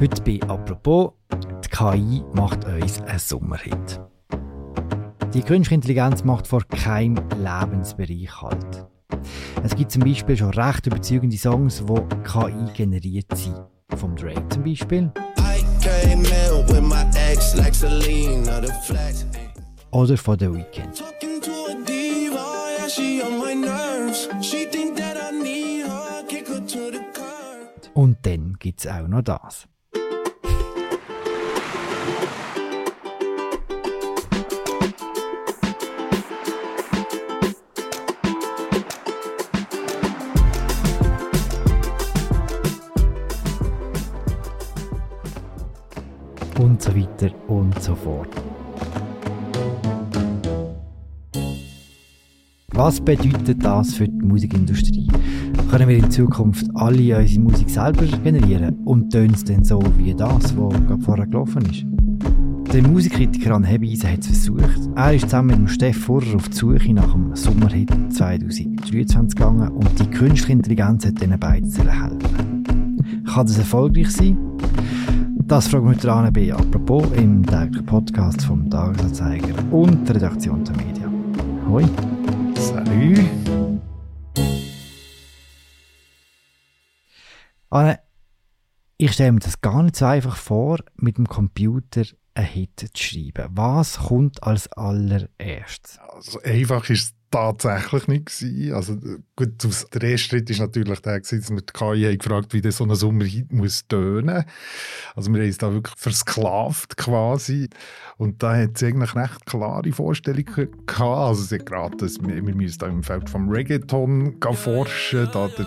Heute bei «Apropos», die KI macht uns einen Sommerhit. Die künstliche Intelligenz macht vor keinem Lebensbereich Halt. Es gibt zum Beispiel schon recht überzeugende Songs, die KI generiert sind. Vom Drake zum Beispiel. Oder von The Weeknd. Und dann gibt es auch noch das. Und so weiter und so fort. Was bedeutet das für die Musikindustrie? Können wir in Zukunft alle unsere Musik selber generieren und tönt es dann so wie das, was vorher gelaufen ist? Der Musikkritiker An Hebeisen hat es versucht. Er ist zusammen mit Steff Furrer auf die Suche nach dem Sommerhit 2023 gegangen und die künstliche Intelligenz hat diesen beiden helfen. Kann das erfolgreich sein? Das fragen wir heute an bei «Apropos» im täglichen Podcast vom Tagesanzeiger und der Redaktion der Medien. Hoi. Salut. Anne, ich stelle mir das gar nicht so einfach vor, mit dem Computer einen Hit zu schreiben. Was kommt als allererstes? Also einfach ist tatsächlich nicht gewesen. Also gut, der erste Schritt ist natürlich der gewesen, dass wir die KI haben gefragt, wie das so ein Sommerhit muss tönen. Also wir haben uns da wirklich versklavt quasi. Und da hat sie eigentlich recht klare Vorstellungen gehabt. Also sie hat geraten, wir, wir müssen da im Feld vom Reggaeton forschen, da der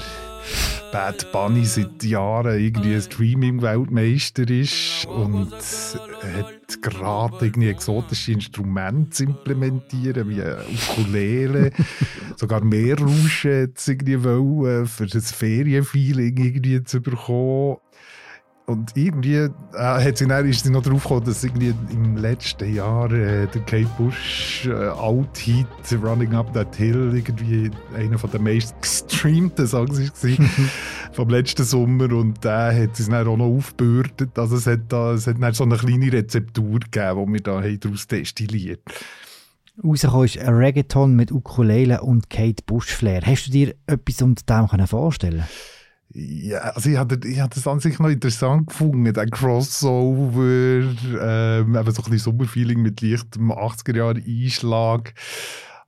Bad Bunny seit Jahren irgendwie ein Streaming-Weltmeister ist und hat gerade irgendwie exotische Instrumente zu implementieren, wie Ukulele, sogar mehr Rauschen hat irgendwie wollen, für das Ferienfeeling irgendwie zu bekommen. Und irgendwie äh, hat sie dann, ist sie noch drauf gekommen, dass irgendwie im letzten Jahr äh, der Kate Bush äh, Alt Heat Running Up That Hill irgendwie einer von den meist gestreamten Songs war vom letzten Sommer und der hat sie dann auch noch aufgebürdet. Also es hat, da, es hat dann so eine kleine Rezeptur gegeben, die wir da daraus destilliert Rausgekommen ist ein Reggaeton mit Ukulele und Kate Bush Flair. Hast du dir etwas unter dem vorstellen können? Ja, also ich hatte, ich hatte es an sich noch interessant gefunden, der Crossover, ähm, eben so ein bisschen Sommerfeeling mit leichtem 80er-Jahre-Einschlag.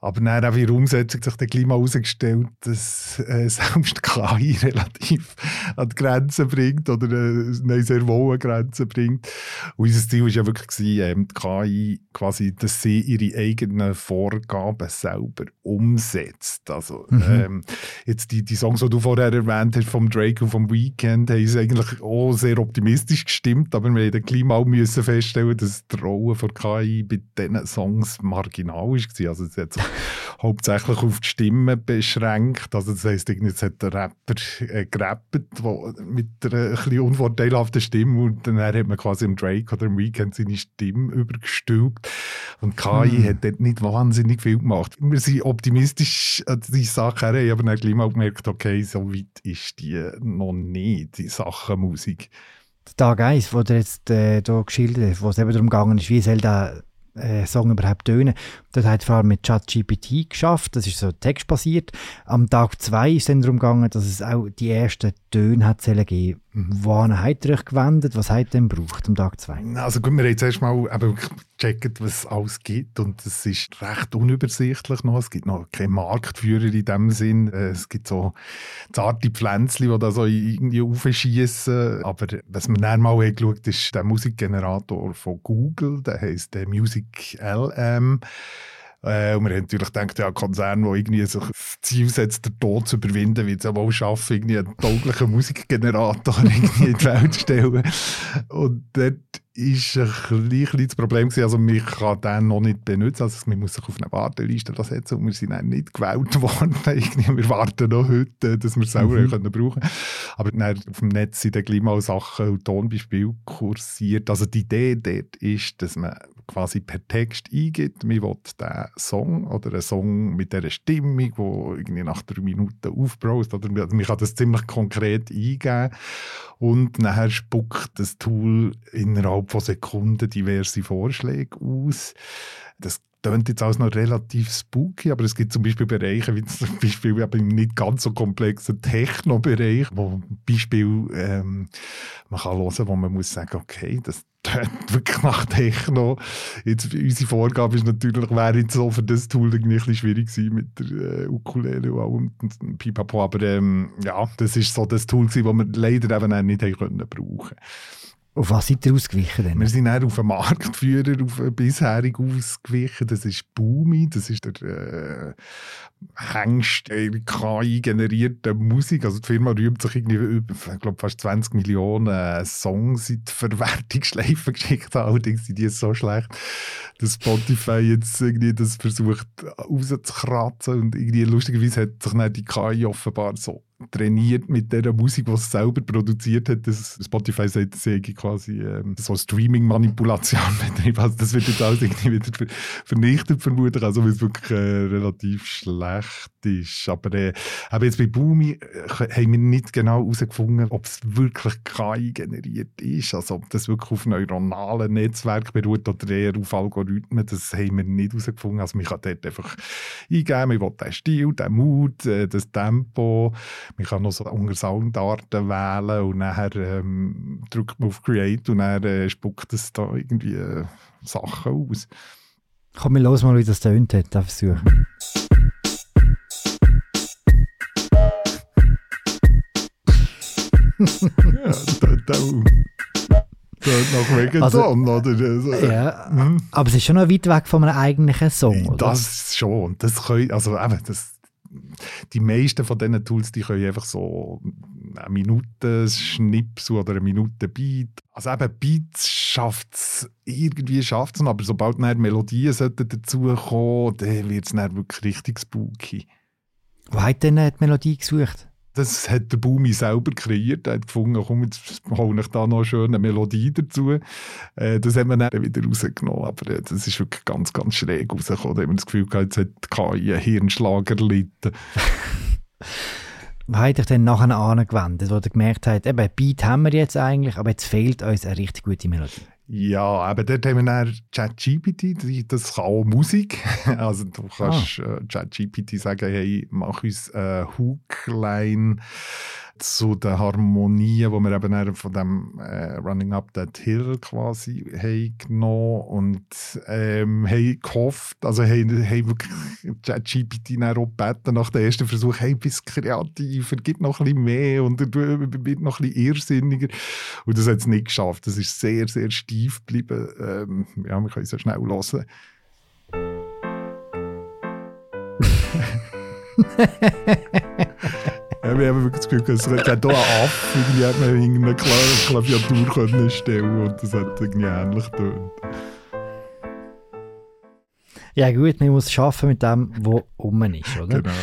Aber dann auch in der Umsetzung sich gleich mal herausgestellt, dass äh, selbst KI relativ an die Grenzen bringt oder äh, nein, sehr wohl an Grenzen bringt. Und unser Ziel war ja wirklich, gewesen, ähm, die KI quasi, dass sie ihre eigenen Vorgaben selber umsetzt. Also mhm. ähm, jetzt die, die Songs, die du vorher erwähnt hast, vom Drake und vom Weekend, haben sie eigentlich auch sehr optimistisch gestimmt, aber wir mussten gleich mal müssen feststellen, dass die Rolle von KI bei diesen Songs marginal war. Also es hat hauptsächlich auf die Stimme beschränkt. Also das heisst, jetzt hat der Rapper äh, gerappt wo, mit einer ein unvorteilhaften Stimme und dann hat man quasi im Drake oder im Weekend seine Stimme übergestülpt. Und KI hm. hat dort nicht wahnsinnig viel gemacht. Wir sind optimistisch an die Sache her, aber dann gleich mal gemerkt, okay, so weit ist die noch nicht, die Sache Musik. Tag 1, wo du jetzt äh, hier geschildert hast, wo es eben darum gegangen ist, wie soll der äh, Song überhaupt tönen. Das hat vor allem mit ChatGPT geschafft, das ist so textbasiert. Am Tag 2 ist es darum gegangen, dass es auch die ersten Töne hat geben Wohin habt ihr euch gewendet? Was habt ihr denn gebraucht am Tag 2? Also gut, wir haben jetzt erstmal gecheckt, was es alles gibt und es ist recht unübersichtlich noch. Es gibt noch keine Marktführer in dem Sinn. Äh, es gibt so zarte Pflänzchen, die da so irgendwie aufschießen. Aber was wir dann mal haben geschaut ist der Musikgenerator von Google, der heisst der Music LM. Äh, und wir haben natürlich gedacht, ja, ein Konzern, der irgendwie sich das Ziel setzt, den Tod zu überwinden, wird es ja wohl schaffen, irgendwie einen tauglichen Musikgenerator irgendwie in die Welt zu stellen. Und dort ist ein bisschen das Problem gewesen, also man kann den noch nicht benutzen, also man muss sich auf eine Warteliste setzen und wir sind dann nicht gewählt worden. Irgendwie, wir warten noch heute, dass wir es selber mhm. können brauchen Aber dann auf dem Netz sind dann gleich mal Sachen und Tonbeispiele kursiert. Also die Idee dort ist, dass man quasi per Text eingibt, man will diesen Song oder einen Song mit dieser Stimmung, die irgendwie nach drei Minuten aufbraust, oder? Man kann das ziemlich konkret eingeben. Und nachher spuckt das Tool innerhalb von Sekunden diverse Vorschläge aus. Das klingt jetzt alles noch relativ spooky, aber es gibt zum Beispiel Bereiche, wie zum Beispiel im nicht ganz so komplexen Techno-Bereich, wo Beispiel ähm, man kann hören, wo man muss sagen, okay, das tönt wirklich nach Techno. Jetzt, unsere Vorgabe ist natürlich, wäre jetzt so für das Tool irgendwie ein bisschen schwierig gewesen mit der äh, Ukulele und allem und Pipapo, aber ähm, ja, das ist so das Tool gewesen, das wir leider eben nicht brauchen auf was seid ihr ausgewichen denn? Wir sind auf einen Marktführer auf bisherig ausgewichen. Das ist Boomi, das ist der äh, Hengst KI-generierte Musik. Also die Firma rühmt sich irgendwie ich glaube, fast 20 Millionen Songs in die Verwertungsschleife geschickt. Allerdings sind die so schlecht, dass Spotify jetzt irgendwie das versucht rauszukratzen. Und irgendwie lustigerweise hat sich dann die KI offenbar so trainiert mit der Musik, die es selber produziert hat. Das Spotify sagt, es sei quasi ähm, so Streaming-Manipulation betrieben. Also das wird jetzt alles irgendwie wieder vernichtet vermutlich, also weil es wirklich äh, relativ schlecht ist. Aber äh, aber jetzt bei Boomi äh, haben wir nicht genau herausgefunden, ob es wirklich KI generiert ist, also ob das wirklich auf neuronalen Netzwerken beruht oder eher auf Algorithmen, das haben wir nicht herausgefunden. Also man kann dort einfach eingeben, man will den Stil, den Mut, äh, das Tempo, man kann noch so unter Soundarten wählen und nachher ähm, drückt man auf Create und dann äh, spuckt es da irgendwie äh, Sachen aus. Komm, wir los mal, wie das tönt hat, den Versuch. ja, auch. Tönt nach Reggaeton, Also, oder? Also, Ja, mhm. aber es ist schon noch weit weg von einem eigentlichen Song, oder? Das schon. Das können, also eben, das, die meisten von diesen Tools, die können einfach so eine Minute Schnipsel oder eine Minute Beat. Also eben Beats schafft es, irgendwie schafft aber sobald dann Melodien dazukommen, dann wird es wirklich richtig spooky. Wo hat denn die Melodie gesucht? Das hat der Bumi selber kreiert. Er hat gefunden, komm, jetzt hole ich da noch eine schöne Melodie dazu. Äh, das haben wir dann wieder rausgenommen. Aber äh, das ist wirklich ganz, ganz schräg rausgekommen. Da haben wir das Gefühl gehabt, jetzt hat KI einen Hirnschlag erlitten. Wo habt ihr denn nachher angewendet, wo ihr gemerkt habt, eben, Beat haben wir jetzt eigentlich, aber jetzt fehlt uns eine richtig gute Melodie? Ja, aber dort haben wir dann ChatGPT, das kann auch Musik. Also du kannst äh, ChatGPT sagen, hey, mach uns eine Hookline zu den Harmonien, die wir eben von dem äh, Running Up That Hill quasi haben genommen und ähm, haben gehofft, also haben, haben wirklich ChatGPT auch gebeten nach dem ersten Versuch, hey, bist kreativer, gib noch ein bisschen mehr und du wird noch ein bisschen irrsinniger. Und das hat es nicht geschafft. Das ist sehr, sehr steif geblieben. Ähm, ja, wir können es ja schnell hören. haben wirklich das Gefühl, es hat hier einen Aff, irgendwie hat man irgendeine Kla- Klaviatur können stellen und das hat irgendwie ähnlich getönt. Ja gut, man muss schaffen mit dem, was um ist, oder? Genau.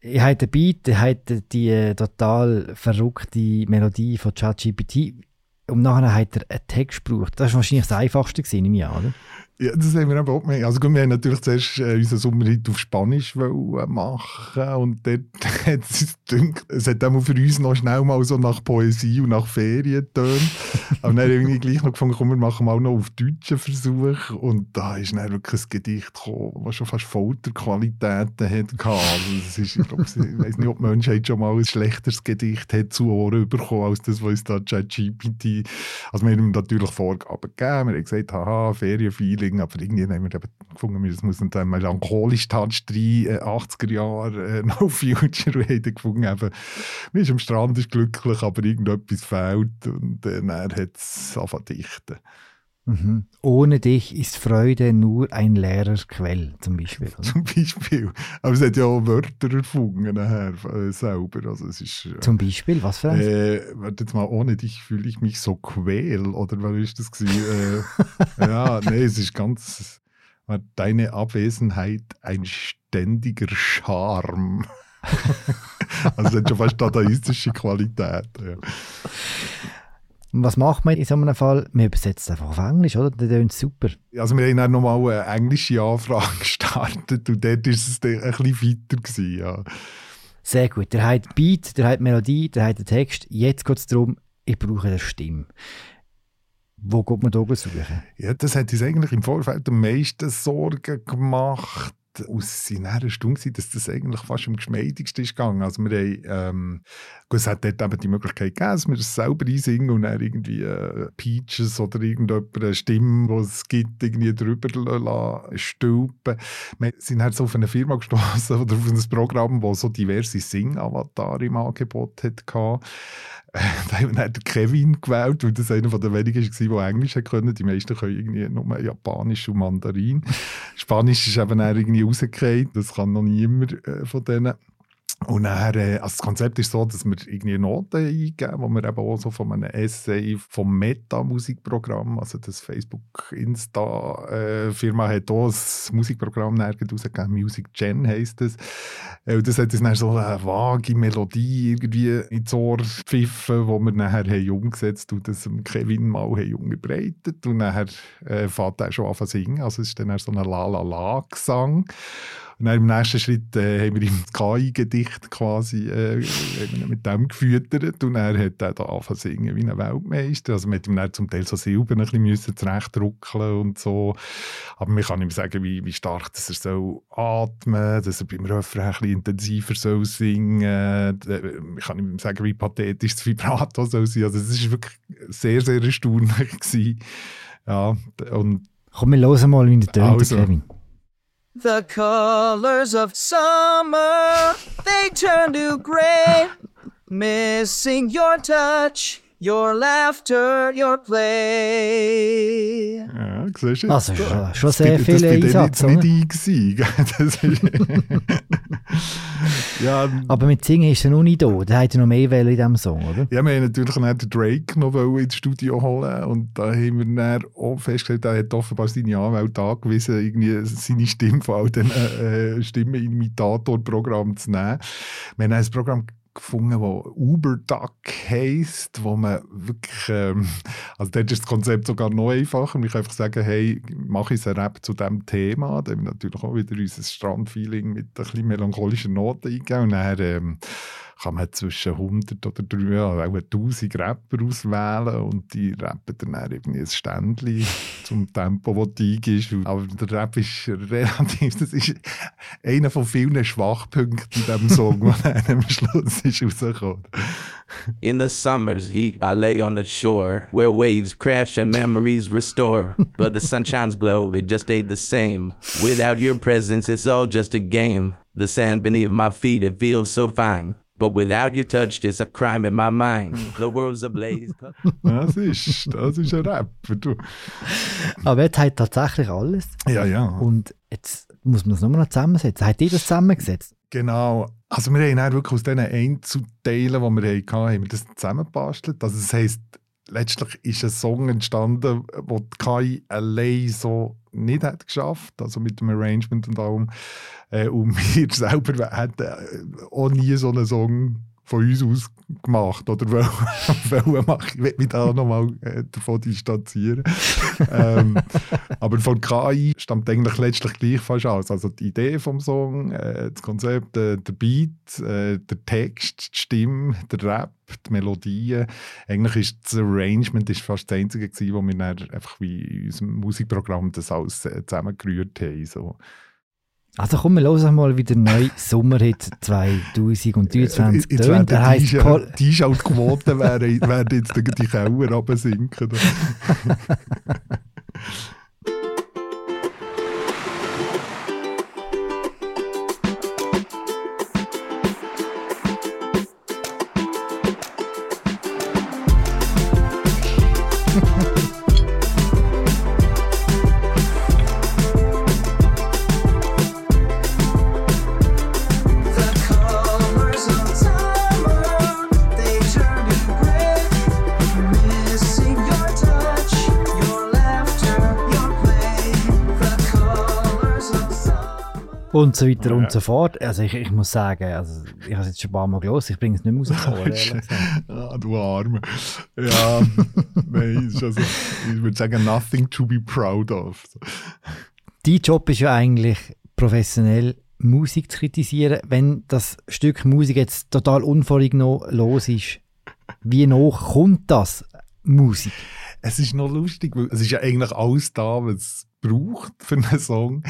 Ich habe den Beat, ich habe die äh, total verrückte Melodie von ChatGPT und nachher hat er einen Text gebraucht. Das war wahrscheinlich das Einfachste gewesen, nehme ich an, oder? Ja, das haben wir aber auch gemerkt. Also gut, wir haben natürlich zuerst äh, unseren Sommerhit auf Spanisch wollen machen und dort hat es es hat auch für uns noch schnell mal so nach Poesie und nach Ferien getönt. aber dann haben wir gleich noch gefunden, komm, wir machen mal noch auf deutschen Versuch und da ist dann wirklich ein Gedicht gekommen, das schon fast Folterqualitäten hat. Also das ist, ich, glaub, ich weiß nicht, ob die Menschheit schon mal ein schlechteres Gedicht hat zu Ohren bekommen, als das, was uns da ChatGPT... Also wir haben ihm natürlich Vorgaben gegeben, wir haben gesagt, haha, Ferienfeeling, aber irgendwie haben wir eben gefunden, es muss einen melancholischen Touch rein, äh, 80er Jahre, äh, No Future, und haben dann gefunden, eben, man ist am Strand, ist glücklich, aber irgendetwas fehlt und äh, dann hat es angefangen dichten. Mhm. Ohne dich ist Freude nur ein leerer Quell, zum Beispiel. Zum Beispiel. Aber es hat ja auch Wörter erfunden nachher, äh, selber, also es ist... Äh, Zum Beispiel, was für eins? Äh, warte jetzt mal, ohne dich fühle ich mich so quäl. Oder was ist das? Gewesen? äh, ja, nee, es ist ganz. Deine Abwesenheit ein ständiger Charme. also, es hat schon fast dadaistische Qualität. Ja. Was macht man in so einem Fall? Man übersetzt einfach auf Englisch, oder? Das klingt super. Also wir haben dann nochmal eine englische Anfrage gestartet und dort war es dann ein bisschen weiter. Gewesen, ja. Sehr gut. Der hat Beat, der hat Melodie, der hat den Text. Jetzt geht es darum, ich brauche eine Stimme. Wo geht man da suchen? Ja, das hat uns eigentlich im Vorfeld am meisten Sorgen gemacht aus seiner Stunde dass das eigentlich fast am geschmeidigsten ist gegangen. Also wir haben, ähm, es hat dort eben die Möglichkeit gegeben, dass wir es selber einsingen und dann irgendwie äh, Peaches oder irgendjemand eine Stimme, die es gibt, irgendwie drüber stülpen. Wir sind halt so auf eine Firma gestoßen oder auf ein Programm, das so diverse Sing-Avatare im Angebot hatte da haben wir dann Kevin gewählt, weil das einer der wenigen war, der Englisch können. Die meisten können irgendwie nur Japanisch und Mandarin. Spanisch ist eben irgendwie rausgefallen. Das kann noch niemand äh, von denen. Und dann, äh, also das Konzept ist so, dass wir irgendwie Noten eingeben, wo wir eben auch so von einem Essay vom Meta-Musikprogramm, also das Facebook-Insta-Firma äh, hat auch ein Musikprogramm rausgegeben, Music Gen heisst es. Äh, und das hat uns dann so eine vage Melodie irgendwie ins Ohr gepfiffen, wo wir nachher haben umgesetzt und das Kevin mal haben umgebreitet und nachher äh, fährt er schon an zu singen, also es ist dann so ein La-La-La-Gesang. Und dann im nächsten Schritt äh, haben wir ihm das KI-Gedicht quasi äh, mit dem gefüttert und er hat dann da angefangen zu singen wie ein Weltmeister. Also man hat ihm dann zum Teil so Silben ein bisschen müssen zurechtdruckeln und so. Aber man kann ihm sagen, wie, wie stark dass er soll atmen dass er beim Refrain ein bisschen intensiver soll singen soll. Man kann ihm sagen, wie pathetisch das Vibrato soll sein. Also es war wirklich sehr, sehr erstaunlich. Gewesen. Ja, und Komm, wir hören mal, wie der tönt, Also. Kevin. The colors of summer, they turn to gray. Missing your touch, your laughter, your play. ja, siehst du? Also schon, schon sehr Das viel bin dann Einsatz, jetzt nicht oder? ich? Das ist ja, Aber mit Singen ist er noch nicht da. Der hat ja noch mehr in diesem Song, oder? Ja, wir haben natürlich dann den Drake noch ins Studio holen und da haben wir dann auch festgestellt, er hat offenbar seine Anwälte angewiesen, irgendwie seine Stimme von all diesen äh, Stimmenimitatorprogrammen zu nehmen. Wir haben ein Programm gefunden, das Uberduck heisst, wo man wirklich, ähm, also dort ist das Konzept sogar noch einfacher. Man kann einfach sagen, hey, mache ich einen Rap zu diesem Thema. Da haben wir natürlich auch wieder unser Strandfeeling mit ein bisschen melancholischen Noten eingegeben und dann ähm, kann man zwischen 100 oder 3, ja, auch 1000 Rapper auswählen und die rappen dann, irgendwie ein Ständchen zum Tempo, das du eingibst. Aber der Rap ist relativ, das ist einer von vielen Schwachpunkten in diesem Song, der dann am Schluss ist rausgekommen. In the summer's heat, I lay on the shore where waves crash and memories restore. But the sun shines glow, it just ain't the same. Without your presence, it's all just a game. The sand beneath my feet, it feels so fine. But without your touch, it's a crime in my mind. The world's ablaze. Das ist, das ist ein Rapper. Du. Aber er hat tatsächlich alles. Ja, ja. Und jetzt muss man das nochmal noch zusammensetzen. Hat ihr das zusammengesetzt? Genau. Also wir haben dann wirklich aus diesen Einzelteilen, die wir hatten, haben wir das zusammengebastelt. Also das heisst, letztlich ist ein Song entstanden, den die KI allein so nicht hat geschafft, also mit dem Arrangement und allem. Äh, und wir selber hätten äh, auch nie so einen Song von uns aus gemacht oder wollen machen. Ich will mich da nochmal äh, davon distanzieren. ähm, aber von KI stammt eigentlich letztlich gleich fast aus. Also die Idee vom Song, äh, das Konzept, äh, der Beat, äh, der Text, die Stimme, der Rap, die Melodien. Eigentlich ist das Arrangement ist fast das Einzige gewesen, wo wir dann einfach wie in unserem Musikprogramm das alles äh, zusammengerührt haben. So. Also komm, wir hören mal, wie der neue Sommerhit 2023 Jetzt tönt. werden Der heisst die, Einschaltquoten werden, jetzt die die Keller runtersinken. Und so weiter Ja. und so fort. Also ich, ich muss sagen, also ich habe es jetzt schon ein paar Mal gelesen, ich bringe es nicht mehr ehrlich gesagt. ah, du Arme. Ja, nein, ist also, ich würde sagen, nothing to be proud of. Dein Job ist ja eigentlich professionell Musik zu kritisieren. Wenn das Stück Musik jetzt total unvorgenommen los ist, wie noch kommt das Musik? Es ist noch lustig, weil es ist ja eigentlich alles da, was braucht für einen Song.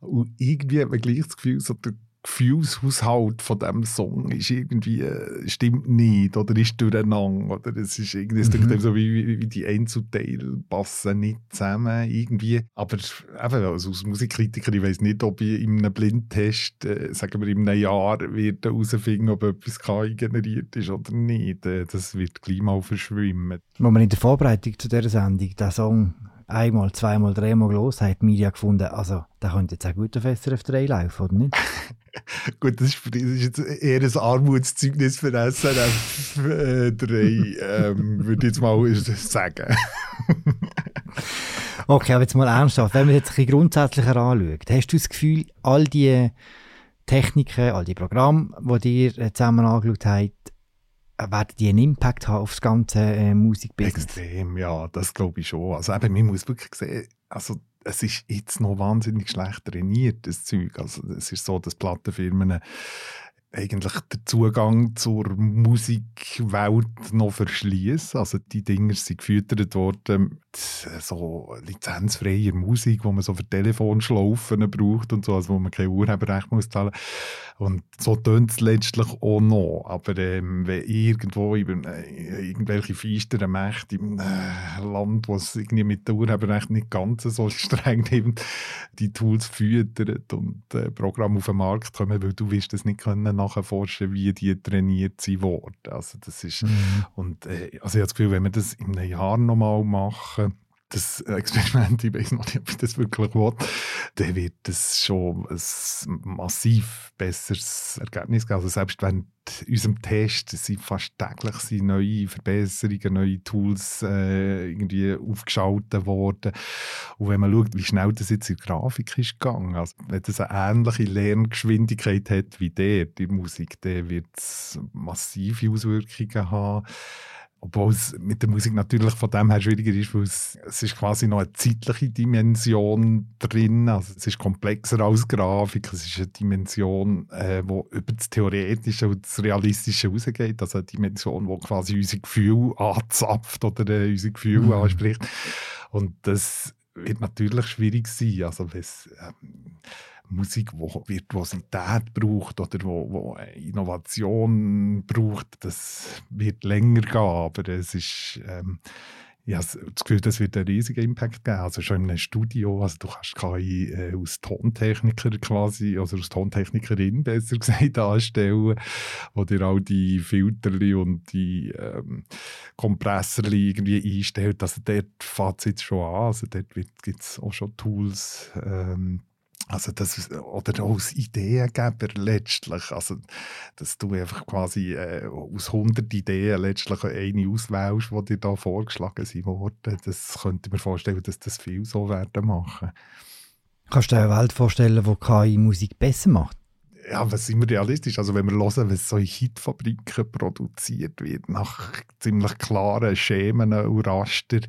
Und irgendwie hat man gleich das Gefühl, so der Gefühlshaushalt von diesem Song ist irgendwie, äh, stimmt nicht oder ist durcheinander. Oder es ist irgendwie, Mhm. so wie, wie, wie die Einzelteile passen nicht zusammen irgendwie. Aber eben, also als Musikkritiker, ich weiß nicht, ob ich in einem Blindtest, äh, sagen wir in einem Jahr, wird herausfinden, ob etwas KI generiert ist oder nicht. Äh, das wird gleich mal verschwimmen. Wo man in der Vorbereitung zu dieser Sendung den Song einmal, zweimal, dreimal los hat, Media gefunden, also der könnte jetzt auch gut auf SRF 3 laufen, oder nicht? Gut, das ist, das ist jetzt eher ein Armutszeugnis für SRF äh, 3, ähm, würde ich jetzt mal sagen. Okay, aber jetzt mal ernsthaft, wenn man jetzt ein bisschen grundsätzlicher anschaut, hast du das Gefühl, all die Techniken, all die Programme, die ihr äh, zusammen angeschaut habt, äh, werden die einen Impact haben auf das ganze äh, Musikbusiness? Extrem, ja, das glaube ich schon. Also eben, man muss wirklich sehen, also es ist jetzt noch wahnsinnig schlecht trainiert, das Zeug. Also es ist so, dass Plattenfirmen eigentlich den Zugang zur Musikwelt noch verschließen. Also die Dinger sind gefüttert worden so lizenzfreier Musik, wo man so für Telefonschlaufen braucht und so, also wo man kein Urheberrecht muss zahlen. Und so tönt es letztlich auch noch. Aber ähm, wenn irgendwo in, äh, irgendwelche feisteren Mächte im äh, Land, wo es irgendwie mit dem Urheberrecht nicht ganz so streng nimmt, die Tools füttert und äh, Programme auf den Markt kommen, weil du wirst das nicht können nachforschen, wie die trainiert sind worden. Also das ist Mhm. und äh, also ich habe das Gefühl, wenn wir das in einem Jahr nochmal machen, das Experiment, ich weiß noch nicht, ob ich das wirklich will, dann wird das schon ein massiv besseres Ergebnis geben. Also selbst während unserem Test sind fast täglich sind neue Verbesserungen, neue Tools äh, irgendwie aufgeschaltet worden. Und wenn man schaut, wie schnell das jetzt in der Grafik ist gegangen, also wenn das eine ähnliche Lerngeschwindigkeit hat wie der, die Musik, dann wird es massive Auswirkungen haben. Obwohl es mit der Musik natürlich von dem her schwieriger ist, weil es, es ist quasi noch eine zeitliche Dimension drin. Also es ist komplexer als Grafik. Es ist eine Dimension, äh, wo über das Theoretische und das Realistische rausgeht. Also eine Dimension, die quasi unsere Gefühle anzapft oder äh, unsere Gefühle Mhm. anspricht. Und das wird natürlich schwierig sein. Also ähm, Musik, die Virtuosität braucht oder wo, wo Innovation braucht, das wird länger gehen, aber es ist ähm, ich habe das Gefühl, das wird einen riesigen Impact geben. Also schon in einem Studio, also du kannst KI äh, aus Tontechniker quasi, also aus Tontechnikerin besser gesagt, anstellen, wo dir all die Filterli und die ähm, Kompressorli irgendwie einstellt. Also dort fängt es jetzt schon an. Also dort gibt es auch schon Tools, ähm, also das, oder auch als Ideengeber letztlich, also dass du einfach quasi äh, aus 100 Ideen letztlich eine auswählst, die dir da vorgeschlagen sind worden, das könnte ich mir vorstellen, dass das viel so werden machen. Kannst du dir eine Welt vorstellen, wo KI Musik besser macht? Ja, was sind wir realistisch? Also wenn wir hören, was so in Hitfabriken produziert wird, nach ziemlich klaren Schemen und Raster,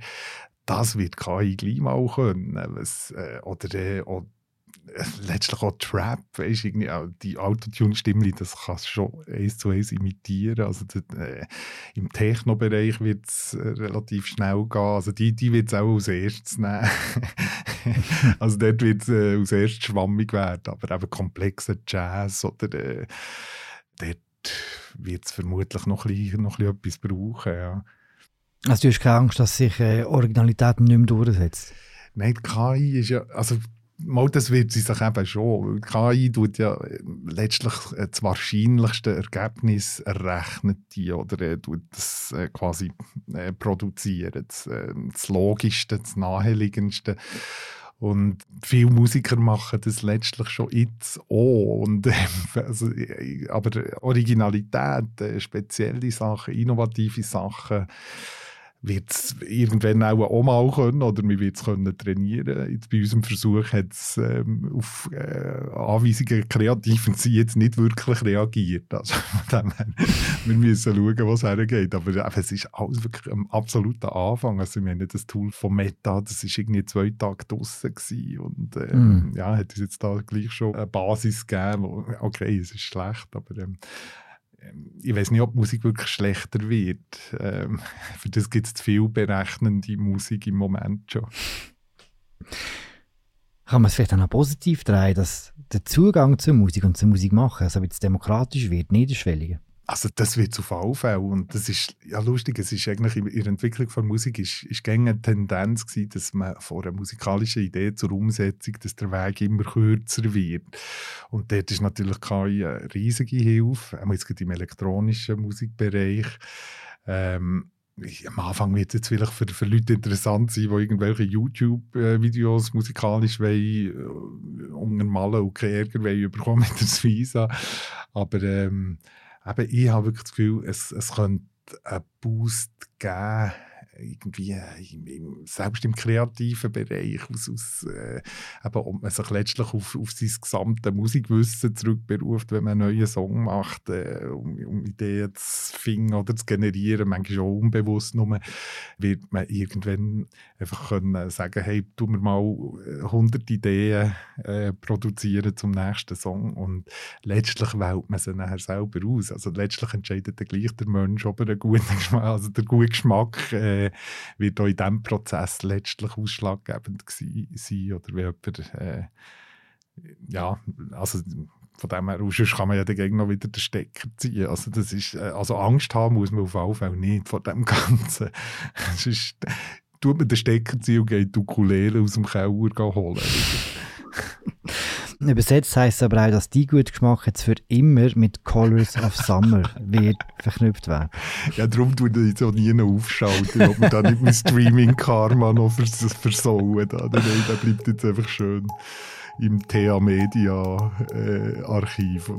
das wird KI gleich mal können. Was, äh, oder äh, äh, letztlich auch Trap, weißt, irgendwie auch die Autotune-Stimme, das kannst du schon eins zu eins imitieren. Also das, äh, Im Techno-Bereich wird es äh, relativ schnell gehen. Also die, die wird es auch als erstes nehmen. also dort wird es äh, als erstes schwammig werden. Aber eben komplexer Jazz oder äh, dort wird es vermutlich noch ein, bisschen, noch ein bisschen etwas brauchen. Ja. Also du hast keine Angst, dass sich äh, Originalität nicht mehr durchsetzt? Nein, die KI ist ja, also mal das wird sie sich eben schon. KI tut ja äh, letztlich äh, das wahrscheinlichste Ergebnis errechnet die oder tut das äh, quasi produzieren. Das, das Logischste, das Naheliegendste. Und viele Musiker machen das letztlich schon jetzt auch. Und, also, aber Originalität, spezielle Sachen, innovative Sachen, wird es irgendwann auch, auch mal können oder wir wird es können trainieren. Jetzt bei unserem Versuch hat es ähm, auf äh, Anweisungen kreativen sie jetzt nicht wirklich reagiert. Also von dem her, wir müssen schauen, was hergeht. Aber äh, es ist alles wirklich am absoluten Anfang. Also wir haben nicht das Tool von Meta, das ist irgendwie zwei Tage draussen gewesen und äh, Mm. ja, hat uns jetzt da gleich schon eine Basis gegeben. Wo, okay, es ist schlecht, aber ähm, ähm, ich weiß nicht, ob Musik wirklich schlechter wird. Ähm, für das gibt es zu viel berechnende Musik im Moment schon. Kann man es vielleicht auch noch positiv drehen, dass der Zugang zur Musik und zur Musik machen, also wenn es demokratisch wird, niederschwelliger? Also das wird zu Fallfällen und das ist ja lustig, es ist eigentlich in der Entwicklung von Musik ist, ist eine Tendenz gewesen, dass man von einer musikalischen Idee zur Umsetzung, dass der Weg immer kürzer wird. Und dort ist natürlich keine riesige Hilfe, auch jetzt gerade im elektronischen Musikbereich. Ähm, am Anfang wird es vielleicht für, für Leute interessant sein, die irgendwelche YouTube-Videos musikalisch wollen, äh, untermalen und keinen Ärger wollen bekommen mit der Visa. Aber ähm, eben, ich habe wirklich das Gefühl, es, es könnte einen Boost geben, irgendwie äh, im, im, selbst im kreativen Bereich, aus, aus, äh, eben, ob man sich letztlich auf, auf sein gesamte Musikwissen zurückberuft, wenn man einen neuen Song macht, äh, um, um Ideen zu finden oder zu generieren, manchmal auch unbewusst. Nur, wird man irgendwann einfach können sagen, hey, tu mir mal äh, 100 Ideen äh, produzieren zum nächsten Song. Und letztlich wählt man sie nachher selber aus. Also letztlich entscheidet dann gleich der Mensch, ob er einen guten Geschmack, also der gute Geschmack äh, wird auch in diesem Prozess letztlich ausschlaggebend sein oder wie jemand, äh, ja, also von dem her aus kann man ja dagegen noch wieder den Stecker ziehen. Also das ist, äh, also Angst haben muss man auf jeden Fall nicht vor dem Ganzen. Es ist, tut man den Stecker ziehen und geht die Ukulele aus dem Keller holen. Übersetzt heisst es aber auch, dass die gute Geschmack jetzt für immer mit Colors of Summer wird verknüpft werden. Ja, darum tue ich so nie noch aufschalten, ob man da nicht mein Streaming-Karma noch vers versauen. Da. Nein, der bleibt jetzt einfach schön im TA Media äh, Archiv.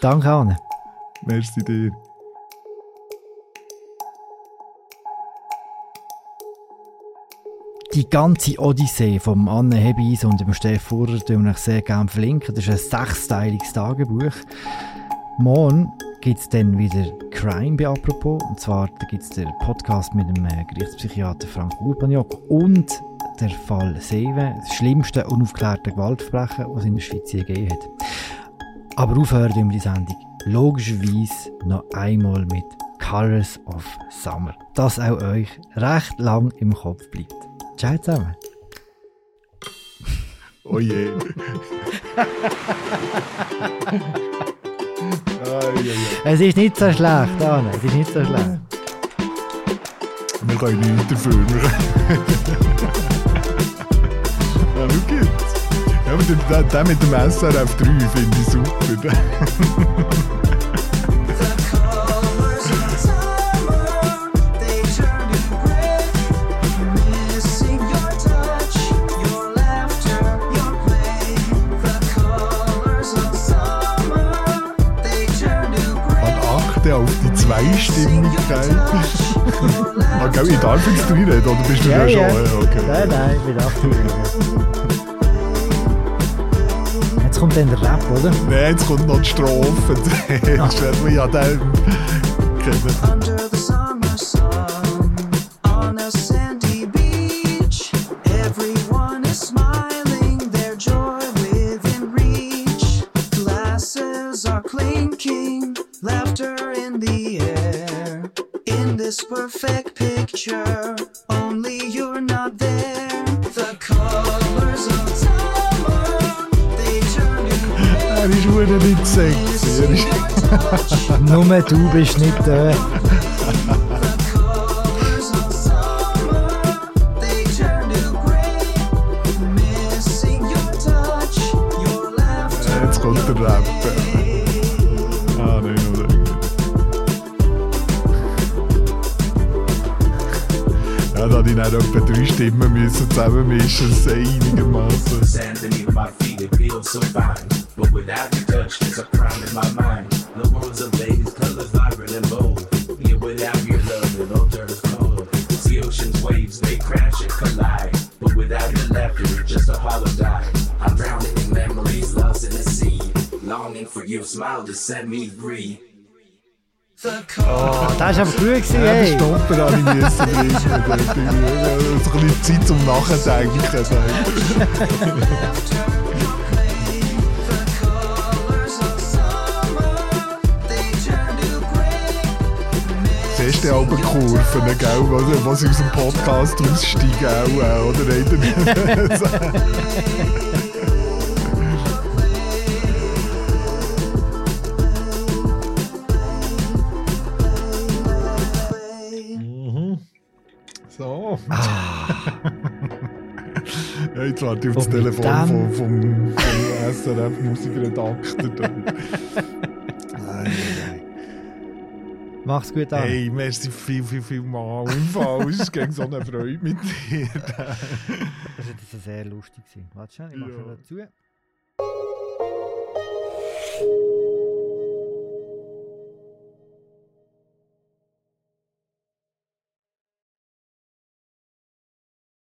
Danke, Anne. merci dir. Die ganze Odyssee vom Anne Hebis und dem Steff Furrer euch sehr gerne verlinken. Das ist ein sechsteiliges Tagebuch. Morgen gibt es dann wieder Crime bei Apropos. Und zwar gibt es den Podcast mit dem äh, Gerichtspsychiater Frank Urbaniok und der Fall Seewe, das schlimmste unaufklärte Gewaltverbrechen, was in der Schweiz je gegeben hat. Aber aufhören wir die Sendung logischerweise noch einmal mit Colors of Summer. Das auch euch recht lang im Kopf bleibt. Ciao zusammen. Oh je. Es ist nicht so schlecht, Anne. Es ist nicht so schlecht. Wir können nichts dafür. Ja, schau jetzt. Ja, aber den, den mit dem SRF 3 finde ich super. Ah, gell, ich darf jetzt reinreden, oder bist du ja, schon? Ja, okay. Nein, nein, ich bin aktiv. Jetzt kommt dann der Rap, oder? Nein, jetzt kommt noch die Strophe. Jetzt werden wir ja den kennen. Picture, only you're not there. The colors of summer, they turn to Er ist verdammt nicht sexy. Missing ist your. Nur du bist nicht da. habe ich dann etwa drei Stimmen müssen zusammenmischen, einigermaßen. Sand beneath my feet, it feels so fine. But without your touch, there's a crime in my mind. The world's a ladies, colors vibrant and bold. Yeah, without your love, it all turns cold. It's the ocean's waves, they crash and collide. But without your laughter, it's just a hollow die. I'm drowning in memories, lost in the sea. Longing for your smile to set me free. Oh, das war aber gut gewesen, Ja, den hey. Stopper habe ich müssen bringen. irgendwie. So ein bisschen Zeit zum Nachdenken. so. colors of summer, they turn to gray. Das erste Albenkurven, gell, wo, wo sie aus dem Podcast aussteigen, auch, äh, oder? jetzt warte ich auf das Und Telefon dem- vom, vom, vom SRF-Musikredakteur. Mach's gut an. Hey, merci viel, viel, viel mal. Im Fall, es ist gegen so eine Freude mit dir. Das war das sehr lustig. Warte schon, ich mache ja. dazu.